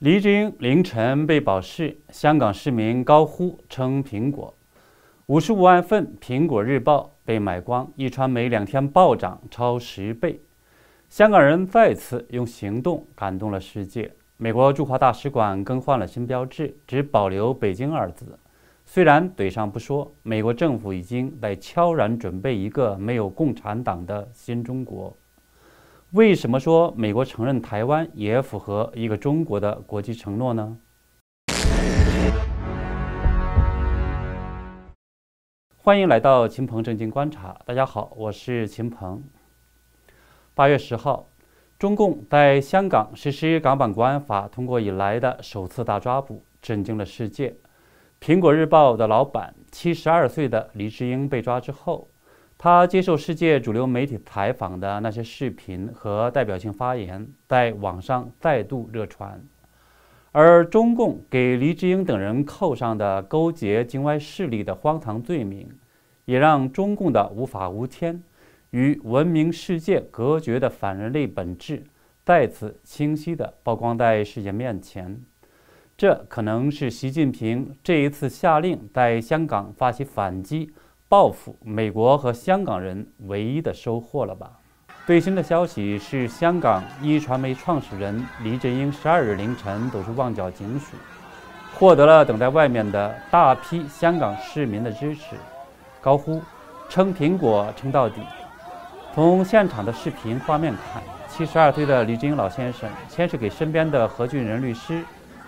黎智英凌晨被保释，香港市民高呼称苹果，五十五万份《苹果日报》被买光，一传媒两天暴涨超十倍，香港人再次用行动感动了世界。美国驻华大使馆更换了新标志，只保留“北京”二字。虽然嘴上不说，美国政府已经在悄然准备一个没有共产党的新中国。为什么说美国承认台湾也符合一个中国的国际承诺呢？欢迎来到秦鹏正经观察，大家好，我是秦鹏。八月十号。中共在香港实施港版国安法通过以来的首次大抓捕，震惊了世界。苹果日报的老板，七十二岁的黎智英被抓之后，他接受世界主流媒体采访的那些视频和代表性发言，在网上再度热传。而中共给黎智英等人扣上的勾结境外势力的荒唐罪名，也让中共的无法无天。与文明世界隔绝的反人类本质再次清晰地曝光在世界面前，这可能是习近平这一次下令在香港发起反击，报复美国和香港人唯一的收获了吧？最新的消息是，香港一传媒创始人黎智英十二日凌晨走出旺角警署，获得了等在外面的大批香港市民的支持，高呼“撑苹果，撑到底”。从现场的视频画面看，七十二岁的李智英老先生先是给身边的何俊仁律师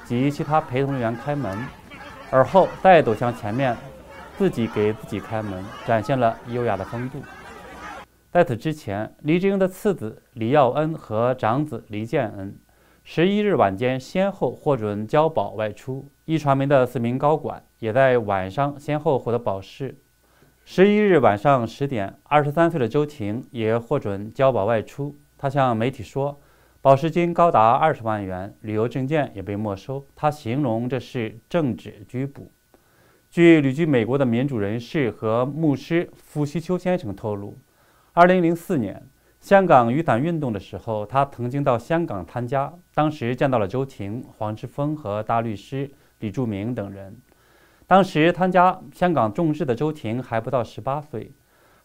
及其他陪同人员开门，而后再走向前面，自己给自己开门，展现了优雅的风度。在此之前，李智英的次子李耀恩和长子李建恩，十一日晚间先后获准交保外出。一传媒的四名高管也在晚上先后获得保释。十一日晚上十点，二十三岁的周婷也获准交保外出。她向媒体说，保释金高达二十万元，旅游证件也被没收。她形容这是政治拘捕。据旅居美国的民主人士和牧师傅西秋先生透露，二零零四年香港雨伞运动的时候，他曾经到香港参加，当时见到了周婷、黄之锋和大律师李柱铭等人。当时参加香港众志的周婷还不到十八岁，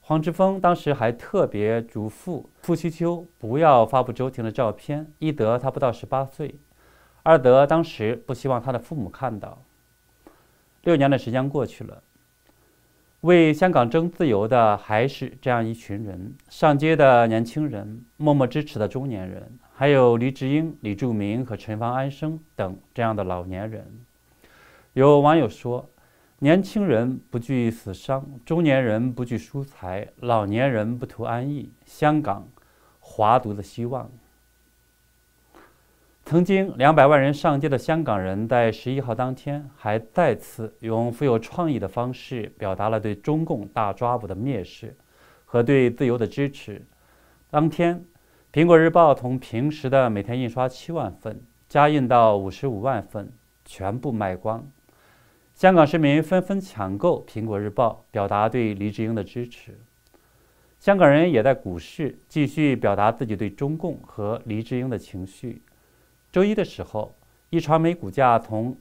黄之锋当时还特别嘱咐傅西秋不要发布周婷的照片，一得他不到十八岁，二得当时不希望他的父母看到。六年的时间过去了，为香港争自由的还是这样一群人：上街的年轻人，默默支持的中年人，还有黎智英、李柱铭和陈方安生等这样的老年人。有网友说。年轻人不惧死伤，中年人不惧输财，老年人不图安逸。香港，华独的希望。曾经两百万人上街的香港人，在十一号当天，还再次用富有创意的方式，表达了对中共大抓捕的蔑视和对自由的支持。当天，《苹果日报》从平时的每天印刷七万份，加印到五十五万份，全部卖光。香港市民纷纷抢购《苹果日报》，表达对黎智英的支持。香港人也在股市继续表达自己对中共和黎智英的情绪。周一的时候，一传媒股价从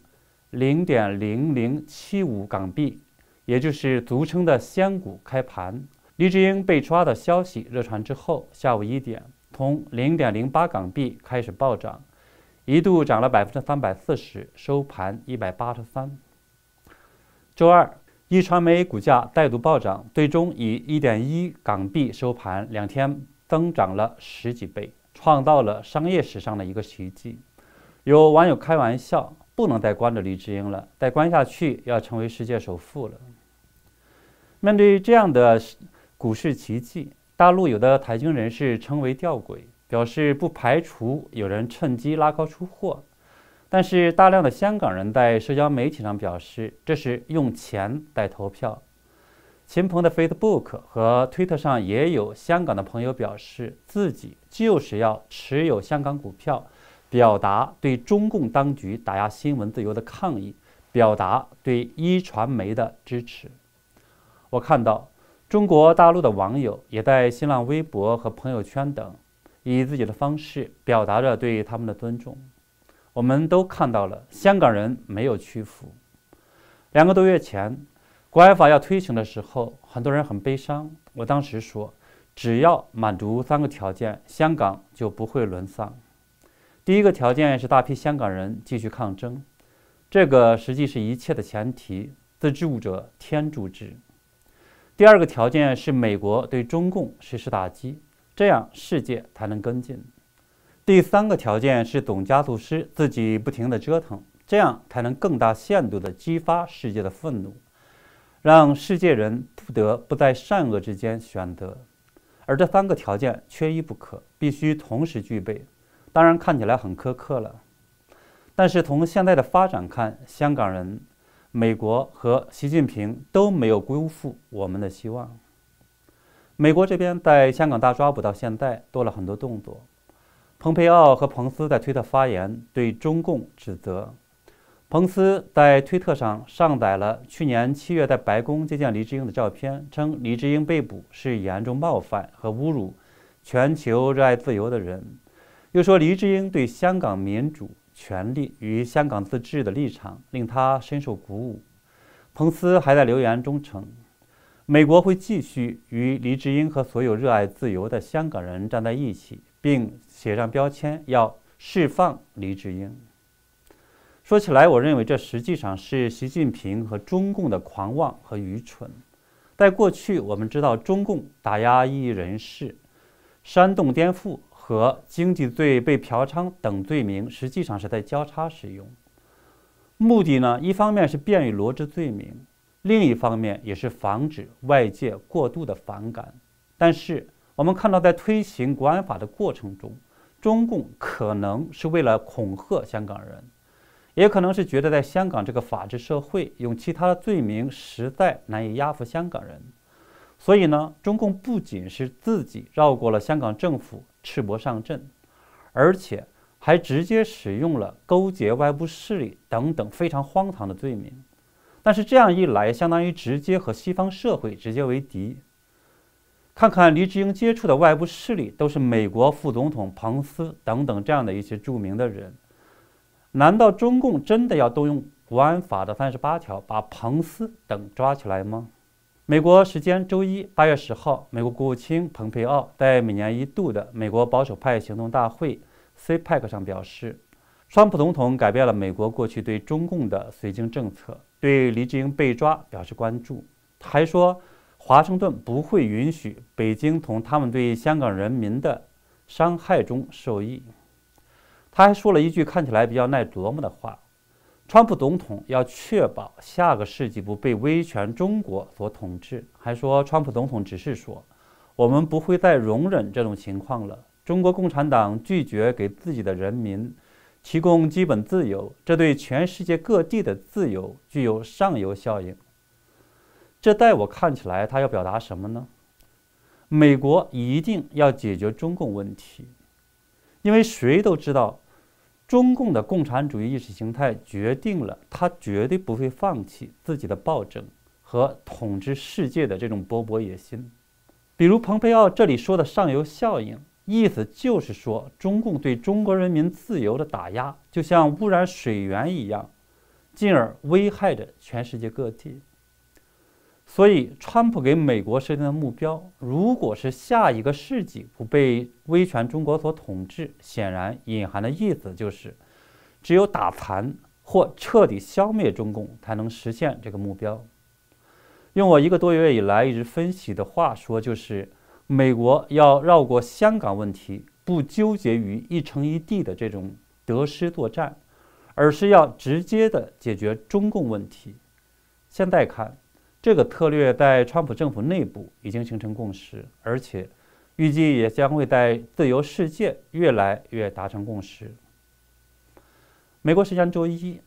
零点零零七五港币，也就是俗称的“仙股”开盘。黎智英被抓的消息热传之后，下午一点从零点零八港币开始暴涨，一度涨了百分之三百四十，收盘一百八十三。周二，一传媒股价再度暴涨，最终以一点一港币收盘，两天增长了十几倍，创造了商业史上的一个奇迹。有网友开玩笑，不能再关着李智英了，再关下去要成为世界首富了。面对这样的股市奇迹，大陆有的财经人士称为吊诡，表示不排除有人趁机拉高出货。但是，大量的香港人在社交媒体上表示，这是用钱在投票。秦鹏的 Facebook 和推特上也有香港的朋友表示，自己就是要持有香港股票，表达对中共当局打压新闻自由的抗议，表达对一传媒的支持。我看到中国大陆的网友也在新浪微博和朋友圈等，以自己的方式表达着对他们的尊重。我们都看到了，香港人没有屈服。两个多月前，国安法要推行的时候，很多人很悲伤。我当时说，只要满足三个条件，香港就不会沦丧。第一个条件是大批香港人继续抗争，这个实际是一切的前提，自助者天助之。第二个条件是美国对中共实施打击，这样世界才能跟进。第三个条件是总加速师自己不停地折腾，这样才能更大限度地激发世界的愤怒，让世界人不得不在善恶之间选择。而这三个条件缺一不可，必须同时具备。当然看起来很苛刻了，但是从现在的发展看，香港人、美国和习近平都没有辜负我们的希望。美国这边在香港大抓捕到现在多了很多动作，蓬佩奥和彭斯在推特发言对中共指责。彭斯在推特上上载了去年七月在白宫接见黎智英的照片，称黎智英被捕是严重冒犯和侮辱全球热爱自由的人。又说黎智英对香港民主、权利与香港自治的立场令他深受鼓舞。彭斯还在留言中称，美国会继续与黎智英和所有热爱自由的香港人站在一起，并写上标签，要释放黎智英。说起来，我认为这实际上是习近平和中共的狂妄和愚蠢。在过去，我们知道中共打压异人士、煽动颠覆。和经济罪被嫖娼等罪名，实际上是在交叉使用。目的呢，一方面是便于罗织罪名，另一方面也是防止外界过度的反感。但是我们看到，在推行国安法的过程中，中共可能是为了恐吓香港人，也可能是觉得在香港这个法治社会，用其他的罪名实在难以压服香港人。所以呢，中共不仅是自己绕过了香港政府。赤膊上阵，而且还直接使用了勾结外部势力等等非常荒唐的罪名。但是这样一来，相当于直接和西方社会直接为敌。看看黎智英接触的外部势力，都是美国副总统彭斯等等这样的一些著名的人。难道中共真的要动用国安法的三十八条，把彭斯等抓起来吗？美国时间周一八月十号，美国国务卿蓬佩奥在每年一度的美国保守派行动大会 （CPAC） 上表示，川普总统改变了美国过去对中共的绥靖政策，对黎智英被抓表示关注。他还说，华盛顿不会允许北京从他们对香港人民的伤害中受益。他还说了一句看起来比较耐琢磨的话。川普总统要确保下个世纪不被威权中国所统治，还说川普总统只是说，我们不会再容忍这种情况了。中国共产党拒绝给自己的人民提供基本自由，这对全世界各地的自由具有上游效应。这在我看起来，他要表达什么呢？美国一定要解决中共问题，因为谁都知道。中共的共产主义意识形态决定了他绝对不会放弃自己的暴政和统治世界的这种勃勃野心。比如蓬佩奥这里说的上游效应，意思就是说，中共对中国人民自由的打压，就像污染水源一样，进而危害着全世界各地。所以，川普给美国设定的目标，如果是下一个世纪不被威权中国所统治，显然隐含的意思就是，只有打残或彻底消灭中共，才能实现这个目标。用我一个多月以来一直分析的话说，就是美国要绕过香港问题，不纠结于一城一地的这种得失作战，而是要直接的解决中共问题。现在看。这个策略在川普政府内部已经形成共识，而且预计也将会在自由世界越来越达成共识。美国时间周一，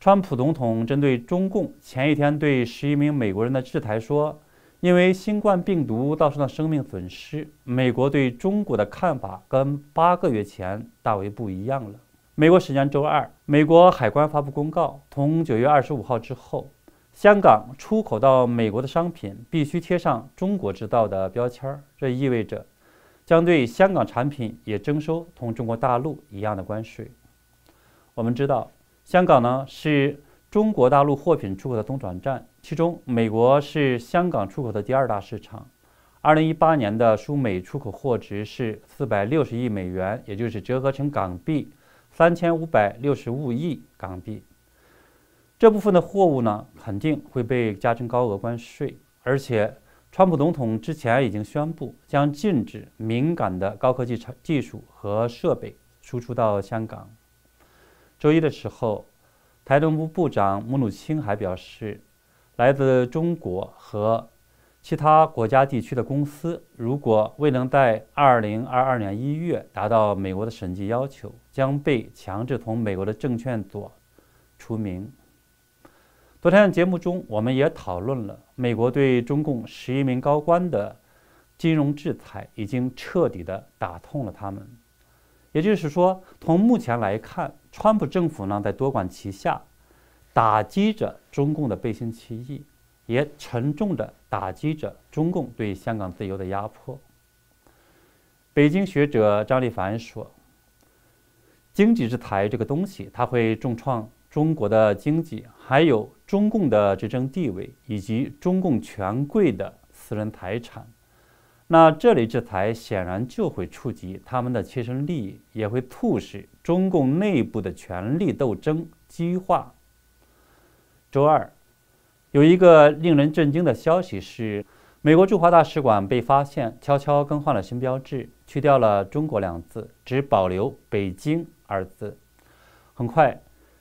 川普总统针对中共前一天对十一名美国人的制裁说：“因为新冠病毒造成的生命损失，美国对中国的看法跟八个月前大为不一样了。”美国时间周二，美国海关发布公告，从九月二十五号之后。香港出口到美国的商品必须贴上“中国制造”的标签儿，这意味着将对香港产品也征收同中国大陆一样的关税。我们知道，香港呢是中国大陆货品出口的中转站，其中美国是香港出口的第二大市场。二零一八年的输美出口货值是四百六十亿美元，也就是折合成港币三千五百六十五亿港币。这部分的货物呢，肯定会被加征高额关税，而且川普总统之前已经宣布将禁止敏感的高科技技术和设备输出到香港。周一的时候，台政部部长穆努钦还表示，来自中国和其他国家地区的公司，如果未能在2022年1月达到美国的审计要求，将被强制从美国的证券所除名。昨天的节目中，我们也讨论了美国对中共十一名高官的金融制裁，已经彻底的打痛了他们。也就是说，从目前来看，川普政府呢在多管齐下，打击着中共的背信弃义。也沉重地打击着中共对香港自由的压迫。北京学者张立凡说：“经济制裁这个东西，它会重创中国的经济，还有中共的执政地位，以及中共权贵的私人财产。那这类制裁显然就会触及他们的切身利益，也会促使中共内部的权力斗争激化。”周二。有一个令人震惊的消息是，美国驻华大使馆被发现悄悄更换了新标志，去掉了“中国”两字，只保留“北京”二字。很快，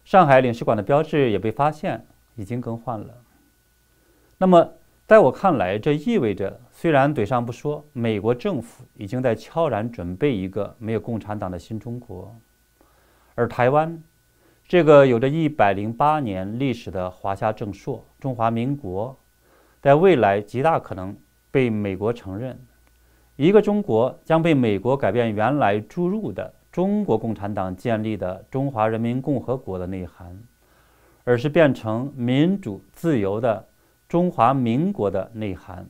上海领事馆的标志也被发现已经更换了。那么，在我看来，这意味着虽然嘴上不说，美国政府已经在悄然准备一个没有共产党的新中国，而台湾。这个有着一百零八年历史的华夏正朔中华民国，在未来极大可能被美国承认。一个中国将被美国改变原来注入的中国共产党建立的中华人民共和国的内涵，而是变成民主自由的中华民国的内涵。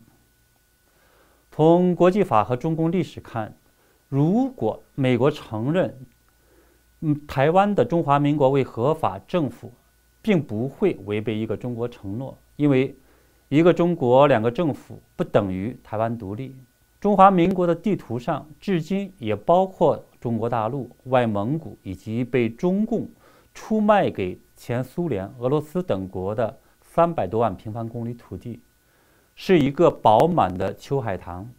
从国际法和中共历史看，如果美国承认，嗯，台湾的中华民国为合法政府，并不会违背一个中国承诺，因为一个中国两个政府不等于台湾独立。中华民国的地图上，至今也包括中国大陆、外蒙古以及被中共出卖给前苏联、俄罗斯等国的三百多万平方公里土地，是一个饱满的秋海棠，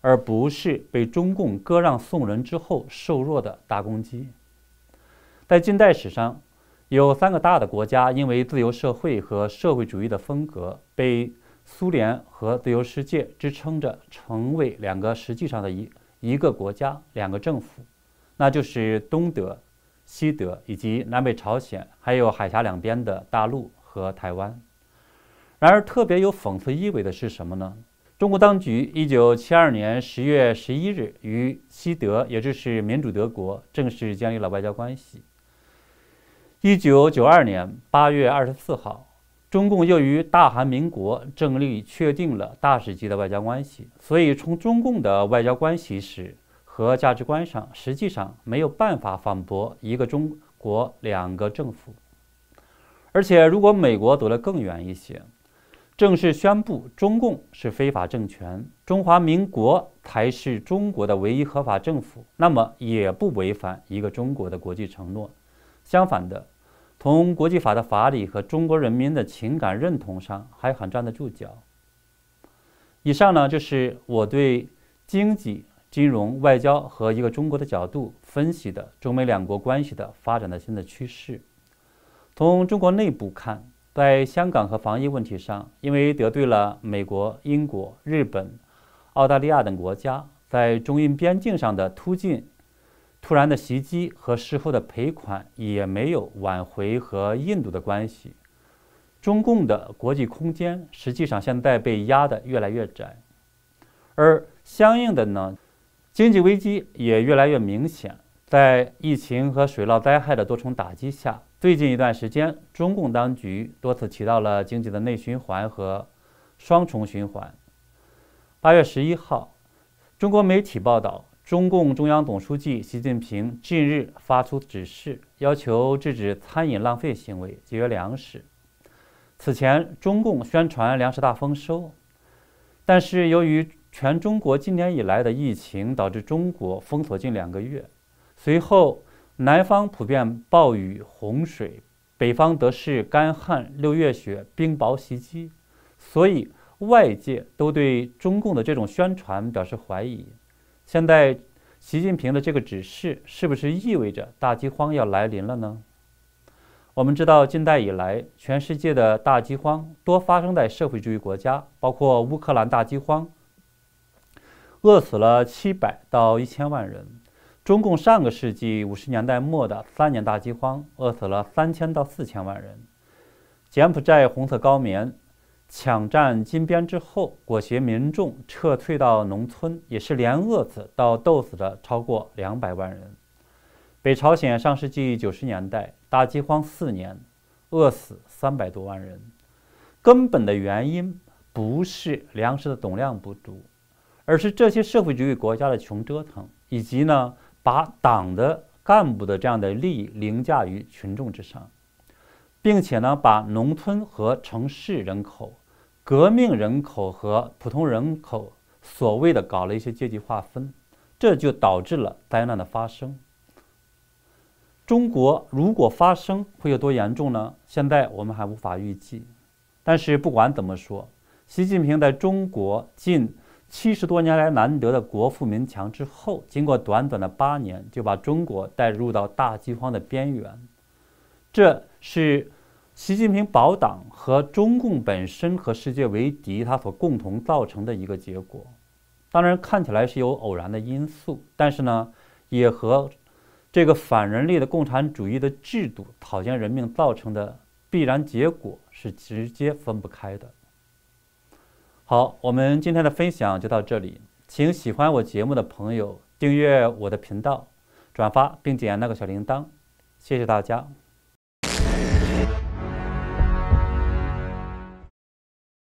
而不是被中共割让送人之后瘦弱的大公鸡。在近代史上，有三个大的国家因为自由社会和社会主义的风格，被苏联和自由世界支撑着，成为两个实际上的一一个国家、两个政府，那就是东德、西德以及南北朝鲜，还有海峡两边的大陆和台湾。然而，特别有讽刺意味的是什么呢？中国当局一九七二年十月十一日与西德，也就是民主德国，正式建立了外交关系。一九九二年八月二十四号，中共又与大韩民国正式确定了大使级的外交关系。所以，从中共的外交关系史和价值观上，实际上没有办法反驳一个中国两个政府。而且，如果美国走得更远一些，正式宣布中共是非法政权，中华民国才是中国的唯一合法政府，那么也不违反一个中国的国际承诺。相反的。从国际法的法理和中国人民的情感认同上，还很站得住脚。以上呢，就是我对经济、金融、外交和一个中国的角度分析的中美两国关系的发展的新的趋势。从中国内部看，在香港和防疫问题上，因为得罪了美国、英国、日本、澳大利亚等国家，在中印边境上的突进。突然的袭击和事后的赔款也没有挽回和印度的关系。中共的国际空间实际上现在被压得越来越窄，而相应的呢，经济危机也越来越明显。在疫情和水涝灾害的多重打击下，最近一段时间，中共当局多次提到了经济的内循环和双重循环。八月十一号，中国媒体报道。中共中央总书记习近平近日发出指示，要求制止餐饮浪费行为，节约粮食。此前，中共宣传粮食大丰收，但是由于全中国今年以来的疫情导致中国封锁近两个月，随后南方普遍暴雨洪水，北方则是干旱六月雪冰雹袭击，所以外界都对中共的这种宣传表示怀疑。现在，习近平的这个指示是不是意味着大饥荒要来临了呢？我们知道，近代以来，全世界的大饥荒多发生在社会主义国家，包括乌克兰大饥荒，饿死了七百到一千万人；中共上个世纪五十年代末的三年大饥荒，饿死了三千到四千万人；柬埔寨红色高棉。抢占金边之后，裹挟民众撤退到农村，也是连饿死到冻死的超过两百万人。北朝鲜上世纪九十年代大饥荒四年，饿死三百多万人。根本的原因不是粮食的总量不足，而是这些社会主义国家的穷折腾，以及呢把党的干部的这样的利益凌驾于群众之上。并且呢，把农村和城市人口、革命人口和普通人口所谓的搞了一些阶级划分，这就导致了灾难的发生。中国如果发生会有多严重呢？现在我们还无法预计。但是不管怎么说，习近平在中国近七十多年来难得的国富民强之后，经过短短的八年，就把中国带入到大饥荒的边缘，这是。习近平保党和中共本身和世界为敌，他所共同造成的一个结果，当然看起来是有偶然的因素，但是呢，也和这个反人类的共产主义的制度草菅人命造成的必然结果是直接分不开的。好，我们今天的分享就到这里，请喜欢我节目的朋友订阅我的频道，转发并点那个小铃铛，谢谢大家。